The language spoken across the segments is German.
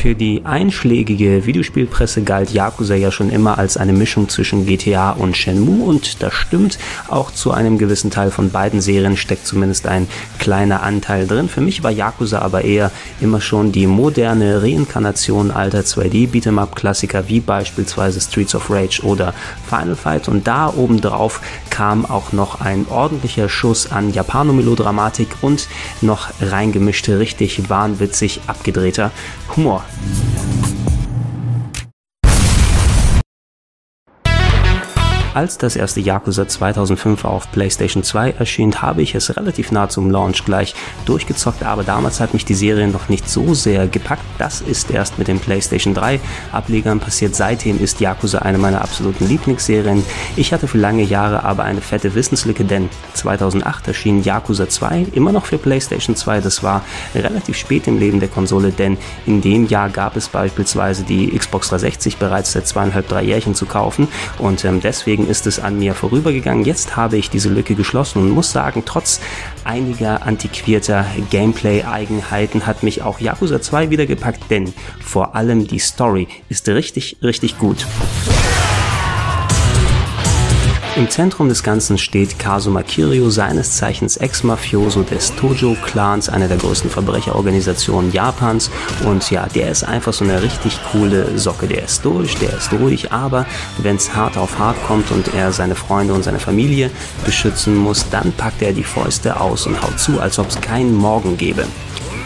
Für die einschlägige Videospielpresse galt Yakuza ja schon immer als eine Mischung zwischen GTA und Shenmue und das stimmt. Auch zu einem gewissen Teil von beiden Serien steckt zumindest ein kleiner Anteil drin. Für mich war Yakuza aber eher immer schon die moderne Reinkarnation alter 2D Beat'em Up Klassiker wie beispielsweise Streets of Rage oder Final Fight und da obendrauf kam auch noch ein ordentlicher Schuss an Japanomelodramatik und noch reingemischte, richtig wahnwitzig abgedrehter Humor. enough. Als das erste Yakuza 2005 auf PlayStation 2 erschien, habe ich es relativ nah zum Launch gleich durchgezockt, aber damals hat mich die Serie noch nicht so sehr gepackt. Das ist erst mit den PlayStation 3 Ablegern passiert. Seitdem ist Yakuza eine meiner absoluten Lieblingsserien. Ich hatte für lange Jahre aber eine fette Wissenslücke, denn 2008 erschien Yakuza 2 immer noch für PlayStation 2. Das war relativ spät im Leben der Konsole, denn in dem Jahr gab es beispielsweise die Xbox 360 bereits seit zweieinhalb, drei Jährchen zu kaufen und ähm, deswegen deswegen ist es an mir vorübergegangen. Jetzt habe ich diese Lücke geschlossen und muss sagen, trotz einiger antiquierter Gameplay-Eigenheiten hat mich auch Yakuza 2 wieder gepackt, denn vor allem die Story ist richtig, richtig gut. Im Zentrum des Ganzen steht Kazuma Kiryu, seines Zeichens Ex-Mafioso des Tojo-Clans, einer der größten Verbrecherorganisationen Japans. Und ja, der ist einfach so eine richtig coole Socke. Der ist durch, der ist ruhig, aber wenn es hart auf hart kommt und er seine Freunde und seine Familie beschützen muss, dann packt er die Fäuste aus und haut zu, als ob es keinen Morgen gäbe.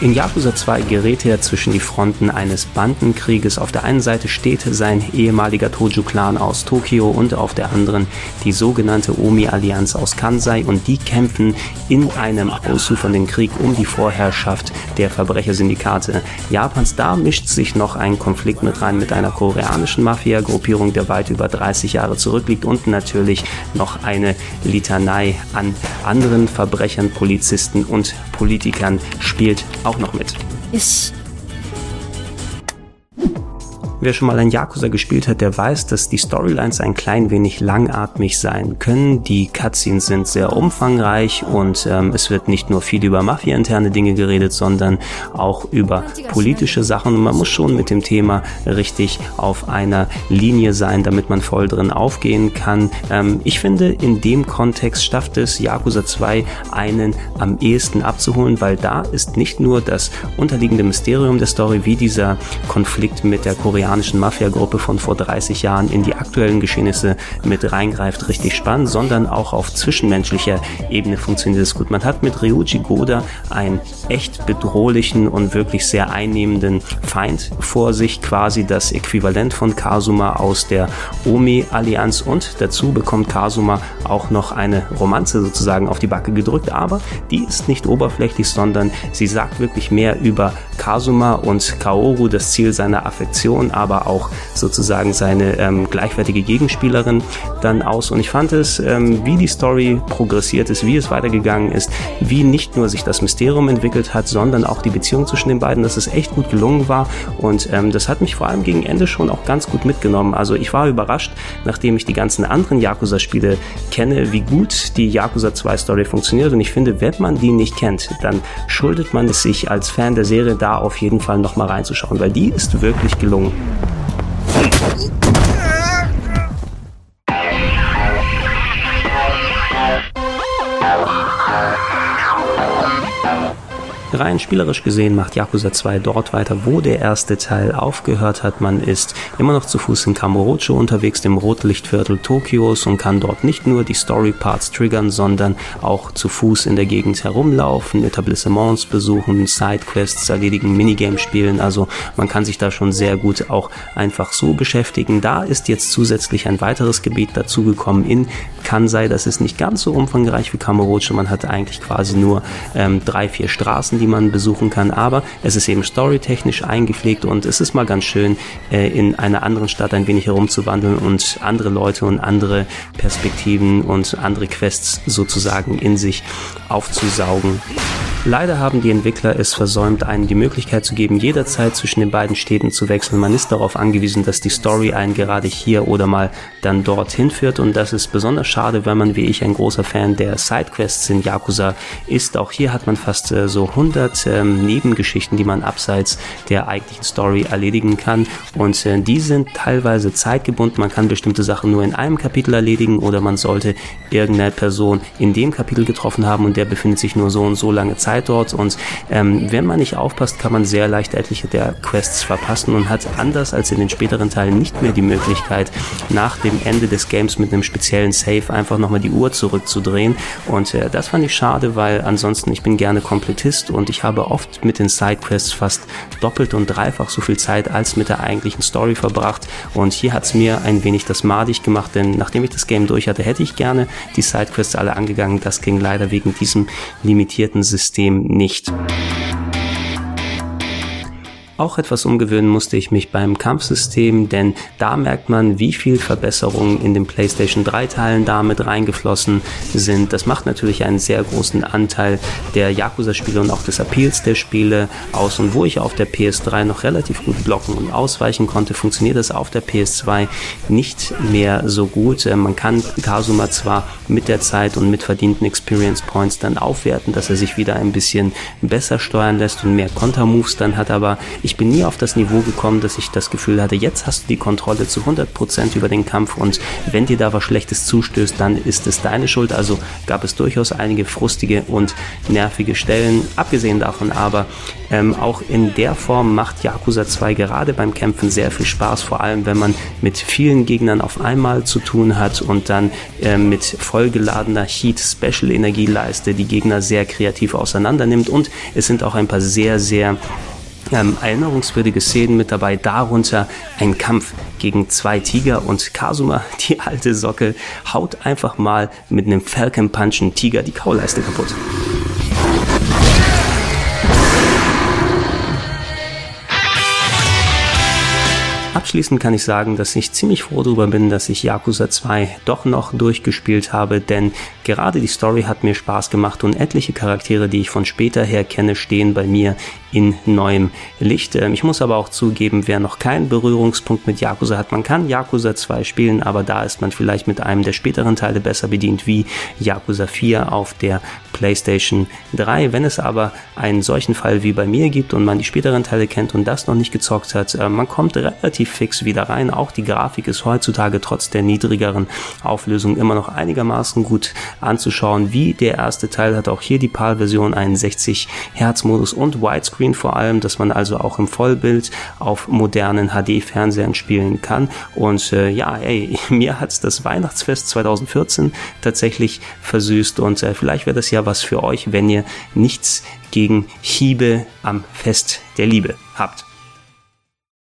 In Yakuza 2 gerät er zwischen die Fronten eines Bandenkrieges. Auf der einen Seite steht sein ehemaliger Toju-Clan aus Tokio und auf der anderen die sogenannte Omi-Allianz aus Kansai und die kämpfen in einem ausufernden Krieg um die Vorherrschaft der Verbrechersyndikate Japans. Da mischt sich noch ein Konflikt mit rein mit einer koreanischen Mafia-Gruppierung, der weit über 30 Jahre zurückliegt und natürlich noch eine Litanei an anderen Verbrechern, Polizisten und Politikern spielt auch noch mit. Ich Wer schon mal ein Yakuza gespielt hat, der weiß, dass die Storylines ein klein wenig langatmig sein können. Die Cutscenes sind sehr umfangreich und ähm, es wird nicht nur viel über Mafia-interne Dinge geredet, sondern auch über politische Sachen. Und man muss schon mit dem Thema richtig auf einer Linie sein, damit man voll drin aufgehen kann. Ähm, ich finde, in dem Kontext schafft es Yakuza 2 einen am ehesten abzuholen, weil da ist nicht nur das unterliegende Mysterium der Story, wie dieser Konflikt mit der koreanischen japanischen Mafia-Gruppe von vor 30 Jahren in die aktuellen Geschehnisse mit reingreift, richtig spannend, sondern auch auf zwischenmenschlicher Ebene funktioniert es gut. Man hat mit Ryuji Goda einen echt bedrohlichen und wirklich sehr einnehmenden Feind vor sich, quasi das Äquivalent von Kazuma aus der Omi-Allianz und dazu bekommt Kazuma auch noch eine Romanze sozusagen auf die Backe gedrückt, aber die ist nicht oberflächlich, sondern sie sagt wirklich mehr über Kazuma und Kaoru, das Ziel seiner Affektion, aber auch sozusagen seine ähm, gleichwertige Gegenspielerin dann aus. Und ich fand es, ähm, wie die Story progressiert ist, wie es weitergegangen ist, wie nicht nur sich das Mysterium entwickelt hat, sondern auch die Beziehung zwischen den beiden, dass es echt gut gelungen war. Und ähm, das hat mich vor allem gegen Ende schon auch ganz gut mitgenommen. Also ich war überrascht, nachdem ich die ganzen anderen Yakuza-Spiele kenne, wie gut die Yakuza 2 Story funktioniert. Und ich finde, wenn man die nicht kennt, dann schuldet man es sich als Fan der Serie da auf jeden Fall nochmal reinzuschauen, weil die ist wirklich gelungen. Uh... Rein spielerisch gesehen macht Yakuza 2 dort weiter, wo der erste Teil aufgehört hat. Man ist immer noch zu Fuß in Kamurocho unterwegs, dem Rotlichtviertel Tokios und kann dort nicht nur die Story-Parts triggern, sondern auch zu Fuß in der Gegend herumlaufen, Etablissements besuchen, Sidequests erledigen, Minigames spielen. Also man kann sich da schon sehr gut auch einfach so beschäftigen. Da ist jetzt zusätzlich ein weiteres Gebiet dazugekommen in Kansai. Das ist nicht ganz so umfangreich wie Kamurocho. Man hat eigentlich quasi nur ähm, drei, vier Straßen, die die man besuchen kann, aber es ist eben storytechnisch eingepflegt und es ist mal ganz schön, äh, in einer anderen Stadt ein wenig herumzuwandeln und andere Leute und andere Perspektiven und andere Quests sozusagen in sich aufzusaugen. Leider haben die Entwickler es versäumt, einen die Möglichkeit zu geben, jederzeit zwischen den beiden Städten zu wechseln. Man ist darauf angewiesen, dass die Story einen gerade hier oder mal dann dorthin führt und das ist besonders schade, wenn man wie ich ein großer Fan der Sidequests in Yakuza ist. Auch hier hat man fast äh, so 100 ähm, Nebengeschichten, die man abseits der eigentlichen Story erledigen kann und äh, die sind teilweise zeitgebunden. Man kann bestimmte Sachen nur in einem Kapitel erledigen oder man sollte irgendeine Person in dem Kapitel getroffen haben und der befindet sich nur so und so lange Zeit dort und ähm, wenn man nicht aufpasst, kann man sehr leicht etliche der Quests verpassen und hat anders als in den späteren Teilen nicht mehr die Möglichkeit, nach dem Ende des Games mit einem speziellen Save einfach nochmal die Uhr zurückzudrehen und äh, das fand ich schade, weil ansonsten ich bin gerne Komplettist und ich habe oft mit den Sidequests fast doppelt und dreifach so viel Zeit als mit der eigentlichen Story verbracht und hier hat es mir ein wenig das madig gemacht, denn nachdem ich das Game durch hatte, hätte ich gerne die Sidequests alle angegangen. Das ging leider wegen diesem limitierten System nicht. Auch etwas umgewöhnen musste ich mich beim Kampfsystem, denn da merkt man, wie viel Verbesserungen in den PlayStation 3 Teilen damit reingeflossen sind. Das macht natürlich einen sehr großen Anteil der Yakuza-Spiele und auch des Appeals der Spiele aus. Und wo ich auf der PS3 noch relativ gut blocken und ausweichen konnte, funktioniert das auf der PS2 nicht mehr so gut. Äh, man kann Kasuma zwar mit der Zeit und mit verdienten Experience Points dann aufwerten, dass er sich wieder ein bisschen besser steuern lässt und mehr Kontermoves dann hat, aber ich bin nie auf das Niveau gekommen, dass ich das Gefühl hatte, jetzt hast du die Kontrolle zu 100% über den Kampf und wenn dir da was Schlechtes zustößt, dann ist es deine Schuld. Also gab es durchaus einige frustige und nervige Stellen. Abgesehen davon aber, ähm, auch in der Form macht Yakuza 2 gerade beim Kämpfen sehr viel Spaß, vor allem wenn man mit vielen Gegnern auf einmal zu tun hat und dann äh, mit vollgeladener Heat Special Energieleiste die Gegner sehr kreativ auseinander nimmt und es sind auch ein paar sehr, sehr ähm, erinnerungswürdige Szenen mit dabei, darunter ein Kampf gegen zwei Tiger und Kasuma, die alte Socke, haut einfach mal mit einem Falcon Punch einen Tiger die Kauleiste kaputt. Abschließend kann ich sagen, dass ich ziemlich froh darüber bin, dass ich Yakuza 2 doch noch durchgespielt habe, denn gerade die Story hat mir Spaß gemacht und etliche Charaktere, die ich von später her kenne, stehen bei mir in neuem Licht. Ähm, ich muss aber auch zugeben, wer noch keinen Berührungspunkt mit Yakuza hat, man kann Yakuza 2 spielen, aber da ist man vielleicht mit einem der späteren Teile besser bedient wie Yakuza 4 auf der PlayStation 3. Wenn es aber einen solchen Fall wie bei mir gibt und man die späteren Teile kennt und das noch nicht gezockt hat, äh, man kommt relativ fix wieder rein. Auch die Grafik ist heutzutage trotz der niedrigeren Auflösung immer noch einigermaßen gut anzuschauen. Wie der erste Teil hat auch hier die PAL-Version einen 60 Hertz Modus und Widescreen Touchscreen vor allem, dass man also auch im Vollbild auf modernen HD-Fernsehern spielen kann. Und äh, ja, ey, mir hat's das Weihnachtsfest 2014 tatsächlich versüßt und äh, vielleicht wäre das ja was für euch, wenn ihr nichts gegen Hiebe am Fest der Liebe habt.